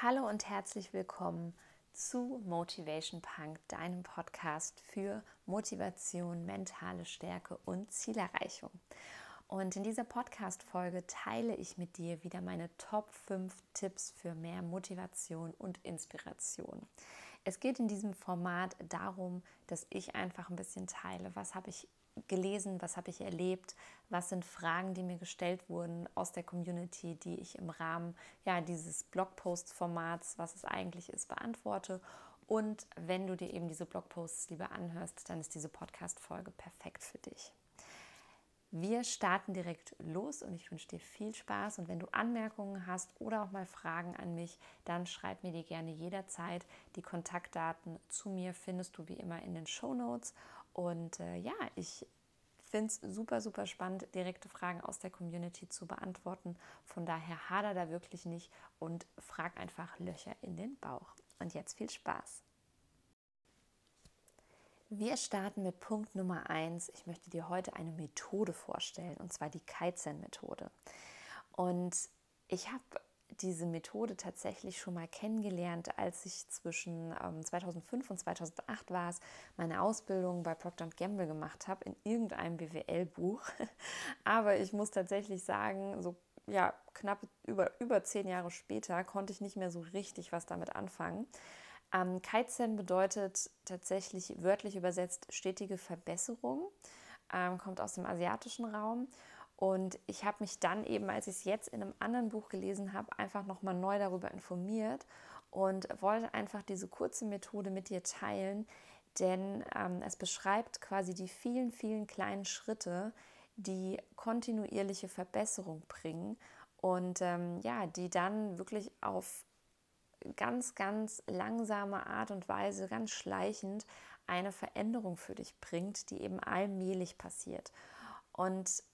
Hallo und herzlich willkommen zu Motivation Punk, deinem Podcast für Motivation, mentale Stärke und Zielerreichung. Und in dieser Podcast-Folge teile ich mit dir wieder meine Top 5 Tipps für mehr Motivation und Inspiration. Es geht in diesem Format darum, dass ich einfach ein bisschen teile, was habe ich gelesen, was habe ich erlebt, was sind Fragen, die mir gestellt wurden aus der Community, die ich im Rahmen ja, dieses Blogpost-Formats, was es eigentlich ist, beantworte. Und wenn du dir eben diese Blogposts lieber anhörst, dann ist diese Podcast-Folge perfekt für dich. Wir starten direkt los und ich wünsche dir viel Spaß. Und wenn du Anmerkungen hast oder auch mal Fragen an mich, dann schreib mir die gerne jederzeit. Die Kontaktdaten zu mir findest du wie immer in den Show Notes. Und äh, ja, ich finde es super, super spannend, direkte Fragen aus der Community zu beantworten. Von daher hader da wirklich nicht und frag einfach Löcher in den Bauch. Und jetzt viel Spaß. Wir starten mit Punkt Nummer 1. Ich möchte dir heute eine Methode vorstellen, und zwar die Kaizen-Methode. Und ich habe diese Methode tatsächlich schon mal kennengelernt, als ich zwischen ähm, 2005 und 2008 war es, meine Ausbildung bei Procter Gamble gemacht habe, in irgendeinem BWL-Buch. Aber ich muss tatsächlich sagen, so ja, knapp über, über zehn Jahre später konnte ich nicht mehr so richtig was damit anfangen. Ähm, Kaizen bedeutet tatsächlich wörtlich übersetzt stetige Verbesserung, ähm, kommt aus dem asiatischen Raum und ich habe mich dann eben, als ich es jetzt in einem anderen Buch gelesen habe, einfach nochmal neu darüber informiert und wollte einfach diese kurze Methode mit dir teilen, denn ähm, es beschreibt quasi die vielen, vielen kleinen Schritte, die kontinuierliche Verbesserung bringen und ähm, ja, die dann wirklich auf ganz, ganz langsame Art und Weise, ganz schleichend eine Veränderung für dich bringt, die eben allmählich passiert. Und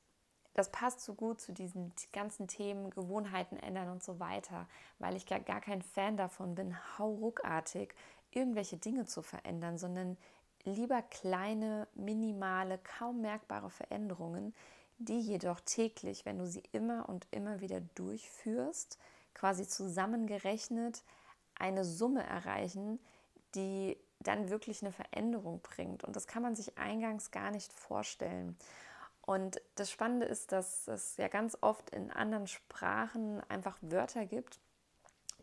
das passt so gut zu diesen ganzen Themen, Gewohnheiten ändern und so weiter, weil ich gar, kein Fan davon bin, hauruckartig irgendwelche Dinge zu verändern, sondern lieber kleine, minimale, kaum merkbare Veränderungen, die jedoch täglich, wenn du sie immer und immer wieder durchführst, quasi zusammengerechnet eine Summe erreichen, die dann wirklich eine Veränderung bringt. Und das kann man sich eingangs gar nicht vorstellen. Und das Spannende ist, dass es ja ganz oft in anderen Sprachen einfach Wörter gibt,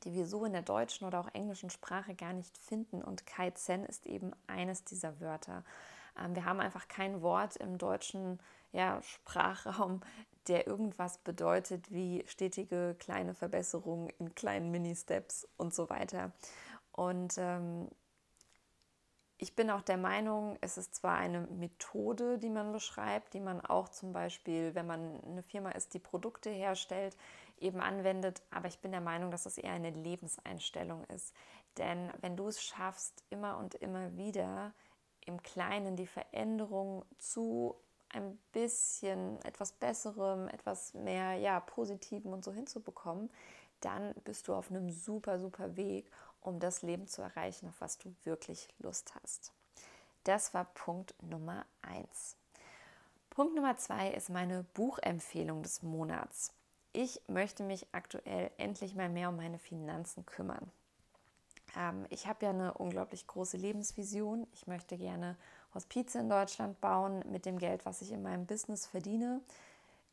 die wir so in der deutschen oder auch englischen Sprache gar nicht finden. Und Kaizen ist eben eines dieser Wörter. Ähm, wir haben einfach kein Wort im deutschen ja, Sprachraum, der irgendwas bedeutet wie stetige kleine Verbesserungen in kleinen Mini-Steps und so weiter. Und ähm, ich bin auch der Meinung, es ist zwar eine Methode, die man beschreibt, die man auch zum Beispiel, wenn man eine Firma ist, die Produkte herstellt, eben anwendet, aber ich bin der Meinung, dass es eher eine Lebenseinstellung ist. Denn wenn du es schaffst, immer und immer wieder im Kleinen die Veränderung zu ein bisschen etwas Besserem, etwas mehr ja, Positivem und so hinzubekommen, dann bist du auf einem super, super Weg um das Leben zu erreichen, auf was du wirklich Lust hast. Das war Punkt Nummer eins. Punkt Nummer zwei ist meine Buchempfehlung des Monats. Ich möchte mich aktuell endlich mal mehr um meine Finanzen kümmern. Ähm, ich habe ja eine unglaublich große Lebensvision. Ich möchte gerne Hospize in Deutschland bauen mit dem Geld, was ich in meinem Business verdiene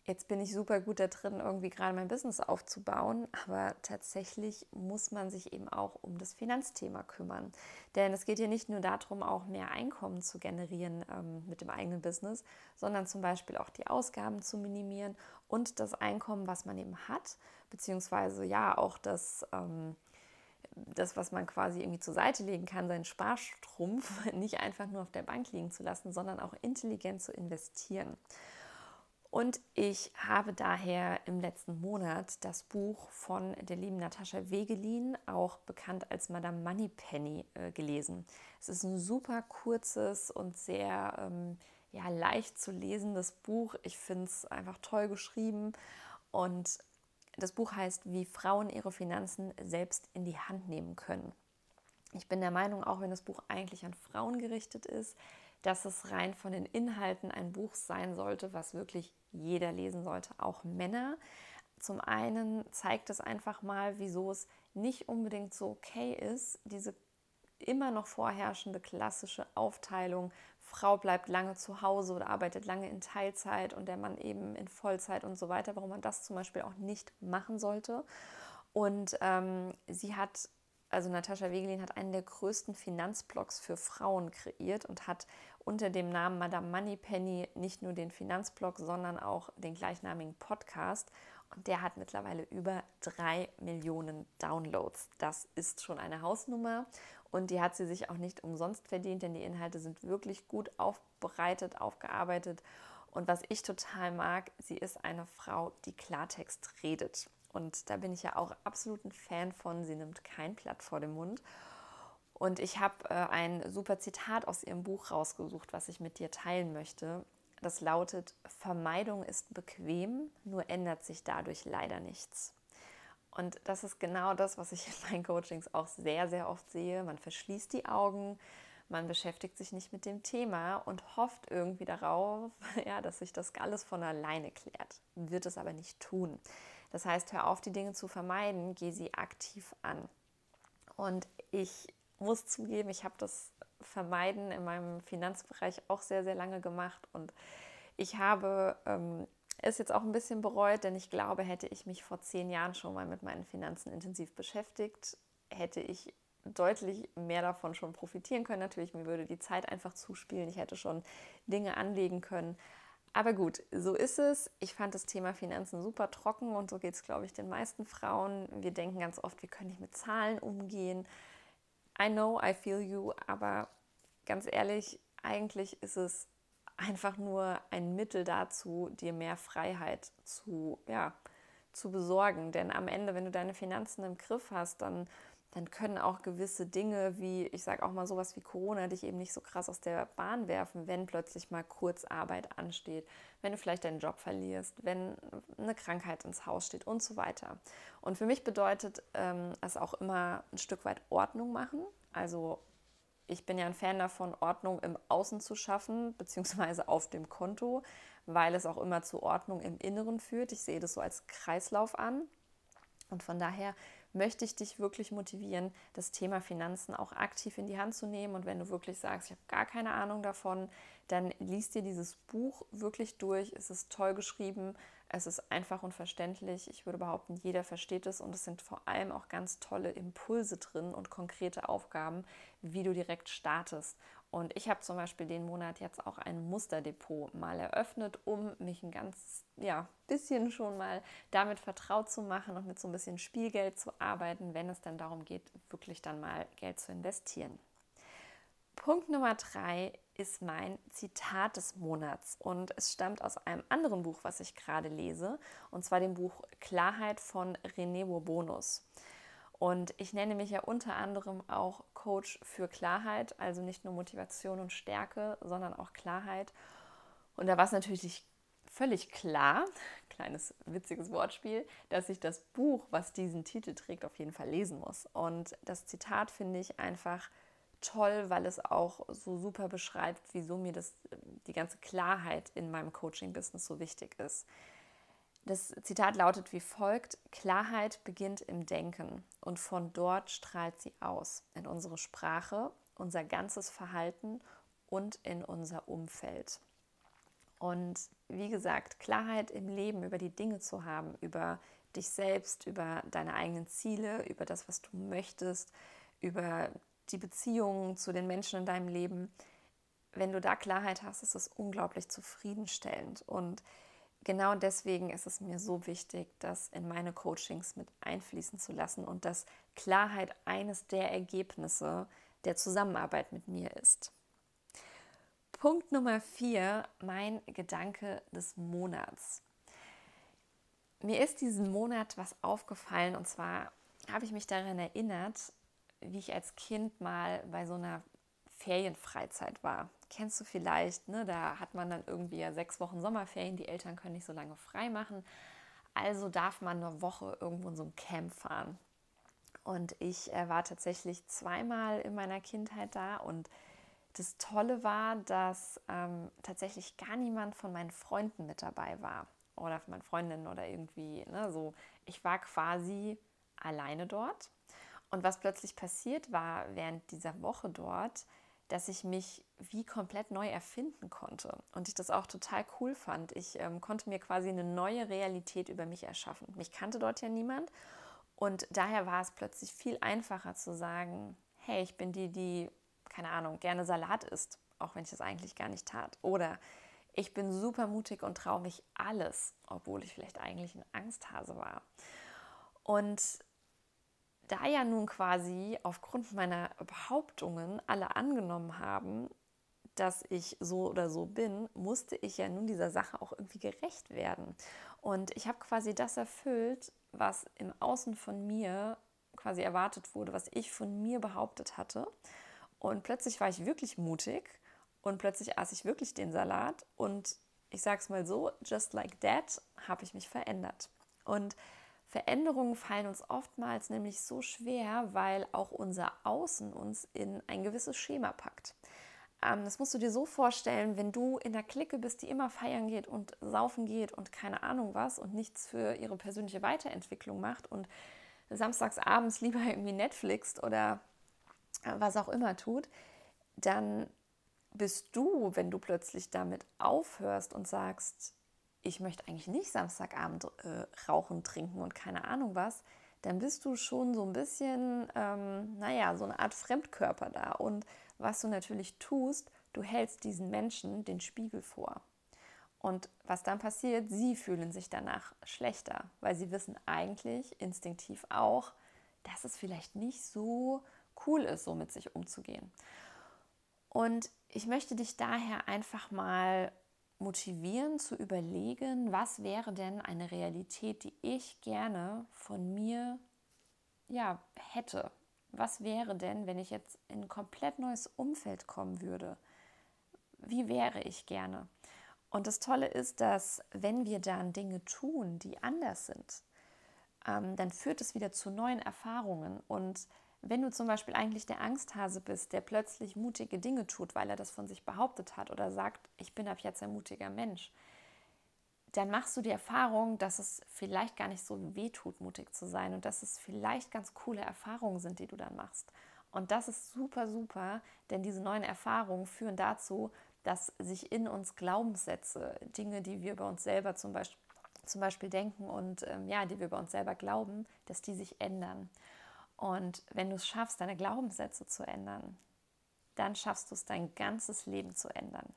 jetzt bin ich super gut da drin, irgendwie gerade mein Business aufzubauen, aber tatsächlich muss man sich eben auch um das Finanzthema kümmern. Denn es geht hier nicht nur darum, auch mehr Einkommen zu generieren ähm, mit dem eigenen Business, sondern zum Beispiel auch die Ausgaben zu minimieren und das Einkommen, was man eben hat, beziehungsweise ja auch das. Ähm, das, was man quasi irgendwie zur Seite legen kann, seinen Sparstrumpf nicht einfach nur auf der Bank liegen zu lassen, sondern auch intelligent zu investieren. Und ich habe daher im letzten Monat das Buch von der lieben Natascha Wegelin, auch bekannt als Madame Moneypenny, äh, gelesen. Es ist ein super kurzes und sehr ähm, ja, leicht zu lesendes Buch. Ich finde es einfach toll geschrieben. Und das Buch heißt, wie Frauen ihre Finanzen selbst in die Hand nehmen können. Ich bin der Meinung, auch wenn das Buch eigentlich an Frauen gerichtet ist, dass es rein von den Inhalten ein Buch sein sollte, was wirklich jeder lesen sollte, auch Männer. zum einen zeigt es einfach mal, wieso es nicht unbedingt so okay ist, diese immer noch vorherrschende klassische Aufteilung, Frau bleibt lange zu Hause oder arbeitet lange in Teilzeit und der Mann eben in Vollzeit und so weiter, warum man das zum Beispiel auch nicht machen sollte. Und ähm, sie hat, also Natascha Wegelin hat einen der größten Finanzblogs für Frauen kreiert und hat unter dem Namen Madame Moneypenny nicht nur den Finanzblog, sondern auch den gleichnamigen Podcast. Und der hat mittlerweile über drei Millionen Downloads. Das ist schon eine Hausnummer. Und die hat sie sich auch nicht umsonst verdient, denn die Inhalte sind wirklich gut aufbereitet, aufgearbeitet. Und was ich total mag, sie ist eine Frau, die Klartext redet. Und da bin ich ja auch absolut ein Fan von. Sie nimmt kein Blatt vor den Mund. Und ich habe äh, ein super Zitat aus ihrem Buch rausgesucht, was ich mit dir teilen möchte. Das lautet, Vermeidung ist bequem, nur ändert sich dadurch leider nichts. Und das ist genau das, was ich in meinen Coachings auch sehr, sehr oft sehe. Man verschließt die Augen, man beschäftigt sich nicht mit dem Thema und hofft irgendwie darauf, ja, dass sich das alles von alleine klärt. Wird es aber nicht tun. Das heißt, hör auf, die Dinge zu vermeiden, geh sie aktiv an. Und ich muss zugeben, ich habe das Vermeiden in meinem Finanzbereich auch sehr, sehr lange gemacht und ich habe ähm, es jetzt auch ein bisschen bereut, denn ich glaube, hätte ich mich vor zehn Jahren schon mal mit meinen Finanzen intensiv beschäftigt, hätte ich deutlich mehr davon schon profitieren können. Natürlich, mir würde die Zeit einfach zuspielen. Ich hätte schon Dinge anlegen können. Aber gut, so ist es. Ich fand das Thema Finanzen super trocken und so geht es, glaube ich, den meisten Frauen. Wir denken ganz oft, wir können nicht mit Zahlen umgehen. I know, I feel you, aber ganz ehrlich, eigentlich ist es einfach nur ein Mittel dazu, dir mehr Freiheit zu, ja, zu besorgen. Denn am Ende, wenn du deine Finanzen im Griff hast, dann, dann können auch gewisse Dinge wie, ich sage auch mal sowas wie Corona, dich eben nicht so krass aus der Bahn werfen, wenn plötzlich mal Kurzarbeit ansteht, wenn du vielleicht deinen Job verlierst, wenn eine Krankheit ins Haus steht und so weiter. Und für mich bedeutet ähm, es auch immer ein Stück weit Ordnung machen. Also ich bin ja ein Fan davon, Ordnung im Außen zu schaffen, beziehungsweise auf dem Konto, weil es auch immer zu Ordnung im Inneren führt. Ich sehe das so als Kreislauf an. Und von daher möchte ich dich wirklich motivieren, das Thema Finanzen auch aktiv in die Hand zu nehmen. Und wenn du wirklich sagst, ich habe gar keine Ahnung davon, dann liest dir dieses Buch wirklich durch. Es ist toll geschrieben. Es ist einfach und verständlich. Ich würde behaupten, jeder versteht es und es sind vor allem auch ganz tolle Impulse drin und konkrete Aufgaben, wie du direkt startest. Und ich habe zum Beispiel den Monat jetzt auch ein Musterdepot mal eröffnet, um mich ein ganz ja, bisschen schon mal damit vertraut zu machen und mit so ein bisschen Spielgeld zu arbeiten, wenn es dann darum geht, wirklich dann mal Geld zu investieren. Punkt Nummer drei ist mein Zitat des Monats und es stammt aus einem anderen Buch, was ich gerade lese, und zwar dem Buch Klarheit von René Bourbonus. Und ich nenne mich ja unter anderem auch Coach für Klarheit, also nicht nur Motivation und Stärke, sondern auch Klarheit. Und da war es natürlich völlig klar, kleines witziges Wortspiel, dass ich das Buch, was diesen Titel trägt, auf jeden Fall lesen muss. Und das Zitat finde ich einfach toll, weil es auch so super beschreibt, wieso mir das, die ganze Klarheit in meinem Coaching-Business so wichtig ist. Das Zitat lautet wie folgt: Klarheit beginnt im Denken und von dort strahlt sie aus in unsere Sprache, unser ganzes Verhalten und in unser Umfeld. Und wie gesagt, Klarheit im Leben über die Dinge zu haben, über dich selbst, über deine eigenen Ziele, über das, was du möchtest, über die Beziehungen zu den Menschen in deinem Leben. Wenn du da Klarheit hast, ist es unglaublich zufriedenstellend. Und genau deswegen ist es mir so wichtig, das in meine Coachings mit einfließen zu lassen und dass Klarheit eines der Ergebnisse der Zusammenarbeit mit mir ist. Punkt Nummer vier, mein Gedanke des Monats. Mir ist diesen Monat was aufgefallen und zwar habe ich mich daran erinnert, wie ich als Kind mal bei so einer Ferienfreizeit war. Kennst du vielleicht, ne? da hat man dann irgendwie ja sechs Wochen Sommerferien, die Eltern können nicht so lange frei machen. Also darf man eine Woche irgendwo in so ein Camp fahren. Und ich äh, war tatsächlich zweimal in meiner Kindheit da und das Tolle war, dass ähm, tatsächlich gar niemand von meinen Freunden mit dabei war. oder von meinen Freundinnen oder irgendwie, ne, so. Ich war quasi alleine dort. Und was plötzlich passiert war während dieser Woche dort, dass ich mich wie komplett neu erfinden konnte und ich das auch total cool fand. Ich ähm, konnte mir quasi eine neue Realität über mich erschaffen. Mich kannte dort ja niemand und daher war es plötzlich viel einfacher zu sagen, hey, ich bin die, die, keine Ahnung, gerne Salat isst, auch wenn ich das eigentlich gar nicht tat. Oder ich bin super mutig und traue mich alles, obwohl ich vielleicht eigentlich ein Angsthase war. Und da ja nun quasi aufgrund meiner Behauptungen alle angenommen haben, dass ich so oder so bin, musste ich ja nun dieser Sache auch irgendwie gerecht werden. Und ich habe quasi das erfüllt, was im Außen von mir quasi erwartet wurde, was ich von mir behauptet hatte. Und plötzlich war ich wirklich mutig und plötzlich aß ich wirklich den Salat und ich sage es mal so, just like that habe ich mich verändert. Und Veränderungen fallen uns oftmals nämlich so schwer, weil auch unser Außen uns in ein gewisses Schema packt. Ähm, das musst du dir so vorstellen, wenn du in der Clique bist, die immer feiern geht und saufen geht und keine Ahnung was und nichts für ihre persönliche Weiterentwicklung macht und samstags abends lieber irgendwie Netflixt oder äh, was auch immer tut, dann bist du, wenn du plötzlich damit aufhörst und sagst, ich möchte eigentlich nicht Samstagabend äh, rauchen, trinken und keine Ahnung was, dann bist du schon so ein bisschen, ähm, naja, so eine Art Fremdkörper da. Und was du natürlich tust, du hältst diesen Menschen den Spiegel vor. Und was dann passiert, sie fühlen sich danach schlechter, weil sie wissen eigentlich instinktiv auch, dass es vielleicht nicht so cool ist, so mit sich umzugehen. Und ich möchte dich daher einfach mal motivieren zu überlegen, was wäre denn eine Realität, die ich gerne von mir ja, hätte. Was wäre denn, wenn ich jetzt in ein komplett neues Umfeld kommen würde? Wie wäre ich gerne? Und das Tolle ist, dass wenn wir dann Dinge tun, die anders sind, ähm, dann führt es wieder zu neuen Erfahrungen und wenn du zum Beispiel eigentlich der Angsthase bist, der plötzlich mutige Dinge tut, weil er das von sich behauptet hat oder sagt, ich bin ab jetzt ein mutiger Mensch, dann machst du die Erfahrung, dass es vielleicht gar nicht so weh tut, mutig zu sein und dass es vielleicht ganz coole Erfahrungen sind, die du dann machst. Und das ist super, super, denn diese neuen Erfahrungen führen dazu, dass sich in uns Glaubenssätze, Dinge, die wir über uns selber zum Beispiel, zum Beispiel denken und ähm, ja, die wir über uns selber glauben, dass die sich ändern. Und wenn du es schaffst, deine Glaubenssätze zu ändern, dann schaffst du es, dein ganzes Leben zu ändern.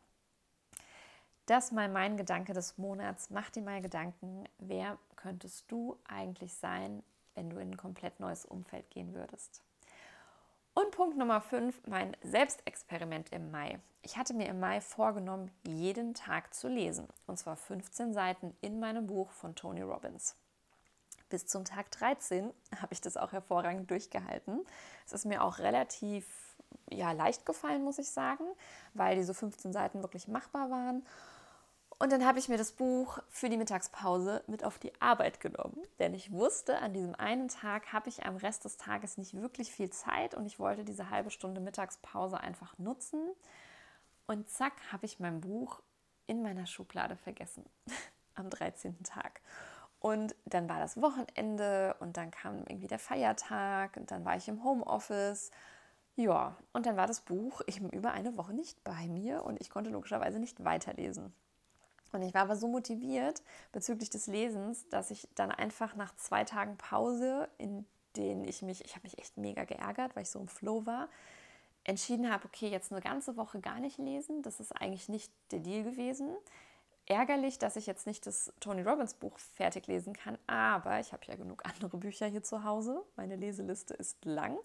Das mal mein Gedanke des Monats. Mach dir mal Gedanken, wer könntest du eigentlich sein, wenn du in ein komplett neues Umfeld gehen würdest. Und Punkt Nummer 5, mein Selbstexperiment im Mai. Ich hatte mir im Mai vorgenommen, jeden Tag zu lesen. Und zwar 15 Seiten in meinem Buch von Tony Robbins bis zum Tag 13 habe ich das auch hervorragend durchgehalten. Es ist mir auch relativ ja, leicht gefallen, muss ich sagen, weil diese 15 Seiten wirklich machbar waren. Und dann habe ich mir das Buch für die Mittagspause mit auf die Arbeit genommen, denn ich wusste, an diesem einen Tag habe ich am Rest des Tages nicht wirklich viel Zeit und ich wollte diese halbe Stunde Mittagspause einfach nutzen. Und zack, habe ich mein Buch in meiner Schublade vergessen am 13. Tag. Und dann war das Wochenende und dann kam irgendwie der Feiertag und dann war ich im Homeoffice. Ja, und dann war das Buch eben über eine Woche nicht bei mir und ich konnte logischerweise nicht weiterlesen. Und ich war aber so motiviert bezüglich des Lesens, dass ich dann einfach nach zwei Tagen Pause, in denen ich mich, ich habe mich echt mega geärgert, weil ich so im Flow war, entschieden habe, okay, jetzt eine ganze Woche gar nicht lesen. Das ist eigentlich nicht der Deal gewesen ärgerlich, dass ich jetzt nicht das Tony Robbins Buch fertig lesen kann, aber ich habe ja genug andere Bücher hier zu Hause. Meine Leseliste ist lang.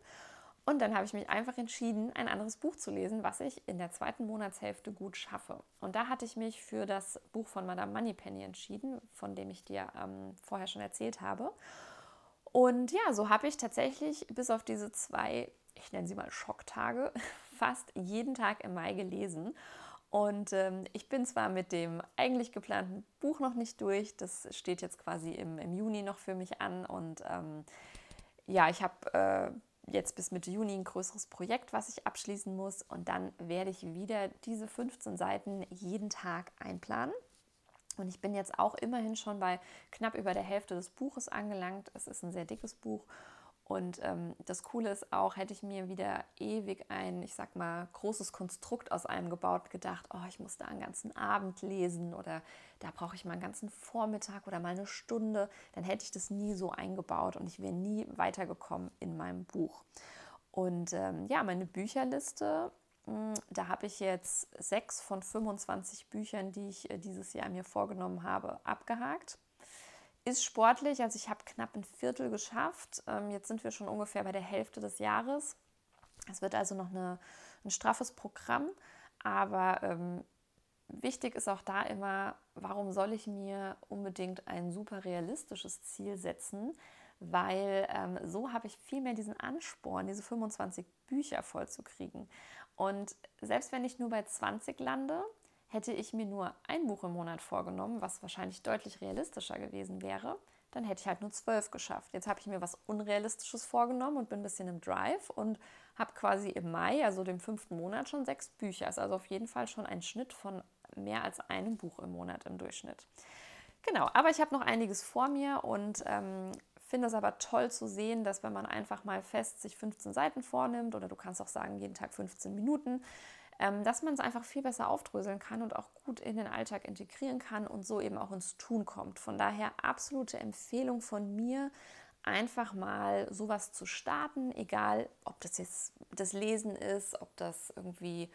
Und dann habe ich mich einfach entschieden, ein anderes Buch zu lesen, was ich in der zweiten Monatshälfte gut schaffe. Und da hatte ich mich für das Buch von Madame Moneypenny entschieden, von dem ich dir ähm, vorher schon erzählt habe. Und ja, so habe ich tatsächlich bis auf diese zwei, ich nenne sie mal Schocktage, fast jeden Tag im Mai gelesen. Und ähm, ich bin zwar mit dem eigentlich geplanten Buch noch nicht durch, das steht jetzt quasi im, im Juni noch für mich an. Und ähm, ja, ich habe äh, jetzt bis Mitte Juni ein größeres Projekt, was ich abschließen muss. Und dann werde ich wieder diese 15 Seiten jeden Tag einplanen. Und ich bin jetzt auch immerhin schon bei knapp über der Hälfte des Buches angelangt. Es ist ein sehr dickes Buch und ähm, das Coole ist auch, hätte ich mir wieder ewig ein, ich sag mal, großes Konstrukt aus einem gebaut, gedacht, oh, ich muss da einen ganzen Abend lesen oder da brauche ich mal einen ganzen Vormittag oder mal eine Stunde, dann hätte ich das nie so eingebaut und ich wäre nie weitergekommen in meinem Buch. Und ähm, ja, meine Bücherliste, mh, hm, da habe ich jetzt sechs von 25 Büchern, die ich äh, dieses Jahr mir vorgenommen habe, abgehakt ist sportlich. Also ich habe knapp ein Viertel geschafft. Ähm, jetzt sind wir schon ungefähr bei der Hälfte des Jahres. Es wird also noch eine, ein straffes Programm. Aber ähm, wichtig ist auch da immer, warum soll ich mir unbedingt ein super realistisches Ziel setzen? Weil ähm, so habe ich viel mehr diesen Ansporn, diese 25 Bücher vollzukriegen. Und selbst wenn ich nur bei 20 lande, Hätte ich mir nur ein Buch im Monat vorgenommen, was wahrscheinlich deutlich realistischer gewesen wäre, dann hätte ich halt nur zwölf geschafft. Jetzt habe ich mir was Unrealistisches vorgenommen und bin ein bisschen im Drive und habe quasi im Mai, also dem fünften Monat, schon sechs Bücher. Ist also auf jeden Fall schon ein Schnitt von mehr als einem Buch im Monat im Durchschnitt. Genau, aber ich habe noch einiges vor mir und ähm, finde es aber toll zu sehen, dass wenn man einfach mal fest sich 15 Seiten vornimmt oder du kannst auch sagen, jeden Tag 15 Minuten, dass man es einfach viel besser aufdröseln kann und auch gut in den Alltag integrieren kann und so eben auch ins Tun kommt. Von daher absolute Empfehlung von mir, einfach mal sowas zu starten, egal ob das jetzt das Lesen ist, ob das irgendwie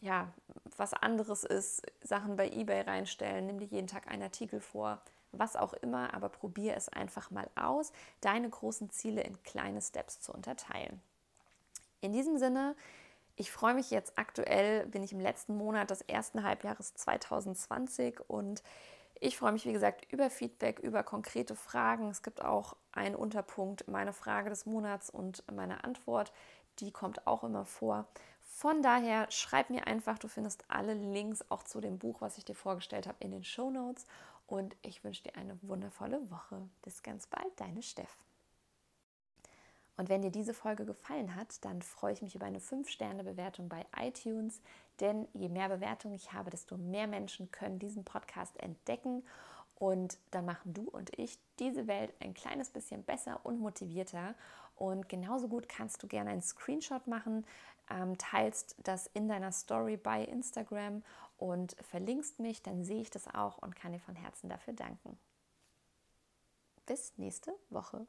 ja, was anderes ist, Sachen bei eBay reinstellen, nimm dir jeden Tag einen Artikel vor, was auch immer, aber probier es einfach mal aus, deine großen Ziele in kleine Steps zu unterteilen. In diesem Sinne, ich freue mich jetzt aktuell, bin ich im letzten Monat des ersten Halbjahres 2020 und ich freue mich, wie gesagt, über Feedback, über konkrete Fragen. Es gibt auch einen Unterpunkt, meine Frage des Monats und meine Antwort. Die kommt auch immer vor. Von daher schreib mir einfach, du findest alle Links auch zu dem Buch, was ich dir vorgestellt habe, in den Show Notes. Und ich wünsche dir eine wundervolle Woche. Bis ganz bald, deine Steff. Und wenn dir diese Folge gefallen hat, dann freue ich mich über eine 5-Sterne-Bewertung bei iTunes, denn je mehr Bewertungen ich habe, desto mehr Menschen können diesen Podcast entdecken und dann machen du und ich diese Welt ein kleines bisschen besser und motivierter. Und genauso gut kannst du gerne einen Screenshot machen, ähm, teilst das in deiner Story bei Instagram und verlinkst mich, dann sehe ich das auch und kann dir von Herzen dafür danken. Bis nächste Woche.